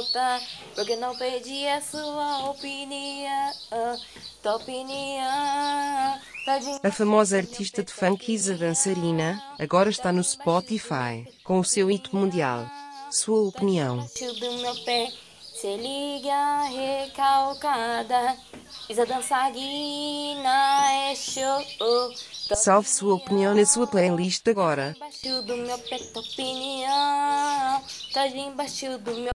voltar, porque não perdi a sua opinião, tua opinião. Tá a famosa artista de funk Isa Dançarina, agora está no Spotify, com o seu hit mundial. Sua opinião. Se liga recalcada. Isa dançarina é show. Salve sua opinião na sua playlist agora. Embaixo do meu pé, tua opinião. Tá embaixo do meu